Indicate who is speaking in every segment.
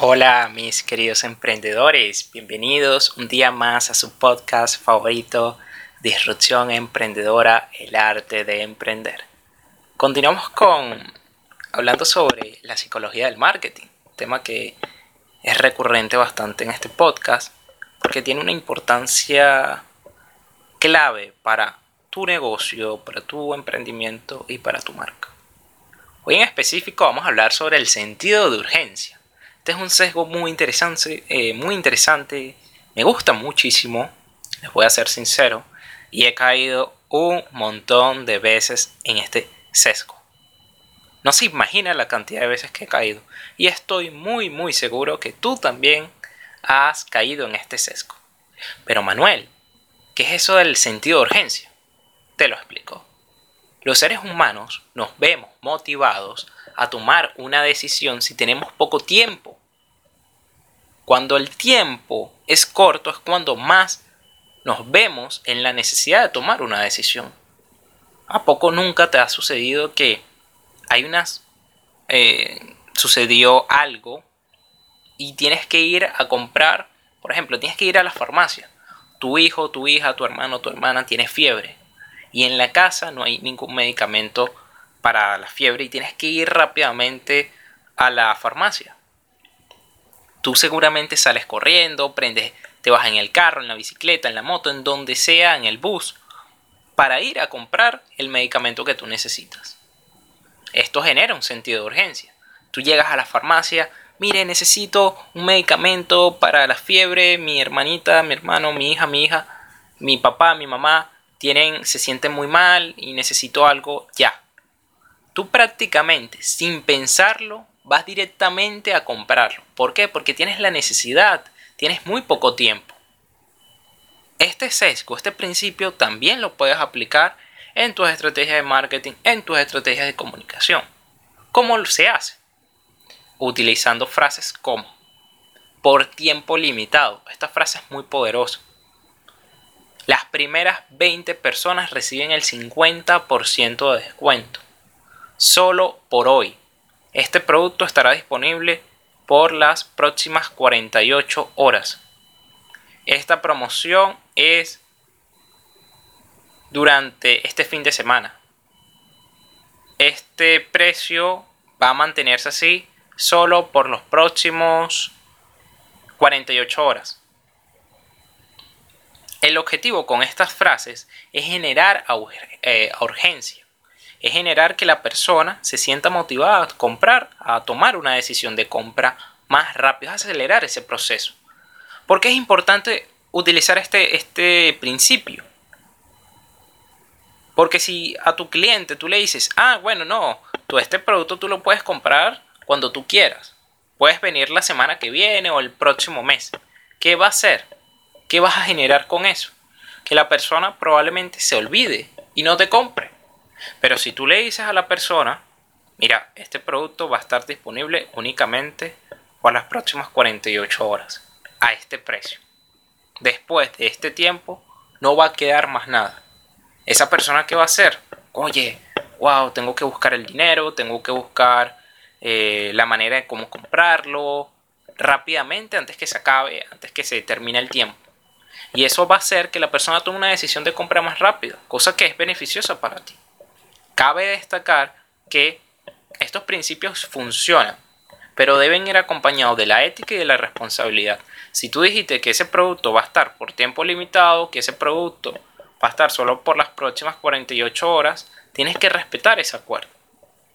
Speaker 1: Hola mis queridos emprendedores, bienvenidos un día más a su podcast favorito, Disrupción Emprendedora, el arte de emprender. Continuamos con hablando sobre la psicología del marketing, tema que es recurrente bastante en este podcast porque tiene una importancia clave para tu negocio, para tu emprendimiento y para tu marca. Hoy en específico vamos a hablar sobre el sentido de urgencia este es un sesgo muy interesante, eh, muy interesante. Me gusta muchísimo, les voy a ser sincero, y he caído un montón de veces en este sesgo. No se imagina la cantidad de veces que he caído. Y estoy muy, muy seguro que tú también has caído en este sesgo. Pero Manuel, ¿qué es eso del sentido de urgencia? Te lo explico. Los seres humanos nos vemos motivados a tomar una decisión si tenemos poco tiempo. Cuando el tiempo es corto es cuando más nos vemos en la necesidad de tomar una decisión. ¿A poco nunca te ha sucedido que hay unas... Eh, sucedió algo y tienes que ir a comprar, por ejemplo, tienes que ir a la farmacia. Tu hijo, tu hija, tu hermano, tu hermana tiene fiebre y en la casa no hay ningún medicamento para la fiebre y tienes que ir rápidamente a la farmacia. Tú seguramente sales corriendo, prendes, te vas en el carro, en la bicicleta, en la moto, en donde sea, en el bus, para ir a comprar el medicamento que tú necesitas. Esto genera un sentido de urgencia. Tú llegas a la farmacia, mire, necesito un medicamento para la fiebre, mi hermanita, mi hermano, mi hija, mi hija, mi papá, mi mamá tienen, se sienten muy mal y necesito algo ya. Tú prácticamente, sin pensarlo, vas directamente a comprarlo. ¿Por qué? Porque tienes la necesidad, tienes muy poco tiempo. Este sesgo, este principio también lo puedes aplicar en tus estrategias de marketing, en tus estrategias de comunicación. ¿Cómo se hace? Utilizando frases como por tiempo limitado. Esta frase es muy poderosa. Las primeras 20 personas reciben el 50% de descuento. Solo por hoy. Este producto estará disponible por las próximas 48 horas. Esta promoción es durante este fin de semana. Este precio va a mantenerse así solo por los próximos 48 horas. El objetivo con estas frases es generar eh, urgencia es generar que la persona se sienta motivada a comprar, a tomar una decisión de compra más rápido, a acelerar ese proceso. ¿Por qué es importante utilizar este, este principio? Porque si a tu cliente tú le dices, ah, bueno, no, tú este producto tú lo puedes comprar cuando tú quieras. Puedes venir la semana que viene o el próximo mes. ¿Qué va a hacer? ¿Qué vas a generar con eso? Que la persona probablemente se olvide y no te compre. Pero si tú le dices a la persona, mira, este producto va a estar disponible únicamente por las próximas 48 horas, a este precio. Después de este tiempo, no va a quedar más nada. Esa persona que va a hacer, oye, wow, tengo que buscar el dinero, tengo que buscar eh, la manera de cómo comprarlo rápidamente antes que se acabe, antes que se termine el tiempo. Y eso va a hacer que la persona tome una decisión de compra más rápido, cosa que es beneficiosa para ti. Cabe destacar que estos principios funcionan, pero deben ir acompañados de la ética y de la responsabilidad. Si tú dijiste que ese producto va a estar por tiempo limitado, que ese producto va a estar solo por las próximas 48 horas, tienes que respetar ese acuerdo.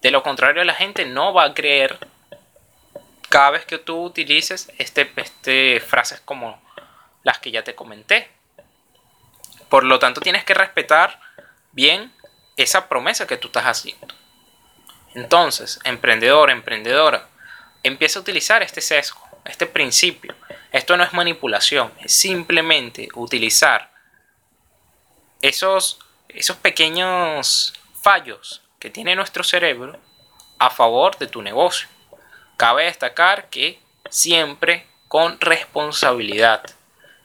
Speaker 1: De lo contrario, la gente no va a creer cada vez que tú utilices este, este, frases como las que ya te comenté. Por lo tanto, tienes que respetar bien esa promesa que tú estás haciendo. Entonces, emprendedor, emprendedora, empieza a utilizar este sesgo, este principio. Esto no es manipulación, es simplemente utilizar esos, esos pequeños fallos que tiene nuestro cerebro a favor de tu negocio. Cabe destacar que siempre con responsabilidad,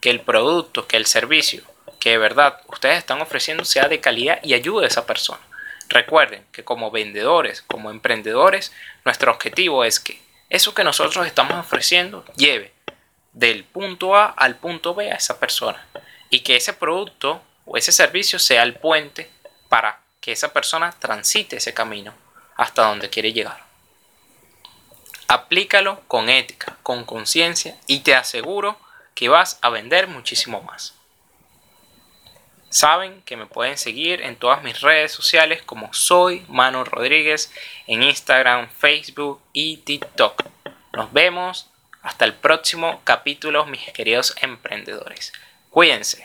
Speaker 1: que el producto, que el servicio que de verdad ustedes están ofreciendo sea de calidad y ayude a esa persona. Recuerden que como vendedores, como emprendedores, nuestro objetivo es que eso que nosotros estamos ofreciendo lleve del punto A al punto B a esa persona y que ese producto o ese servicio sea el puente para que esa persona transite ese camino hasta donde quiere llegar. Aplícalo con ética, con conciencia y te aseguro que vas a vender muchísimo más. Saben que me pueden seguir en todas mis redes sociales como soy Manu Rodríguez en Instagram, Facebook y TikTok. Nos vemos hasta el próximo capítulo, mis queridos emprendedores. Cuídense.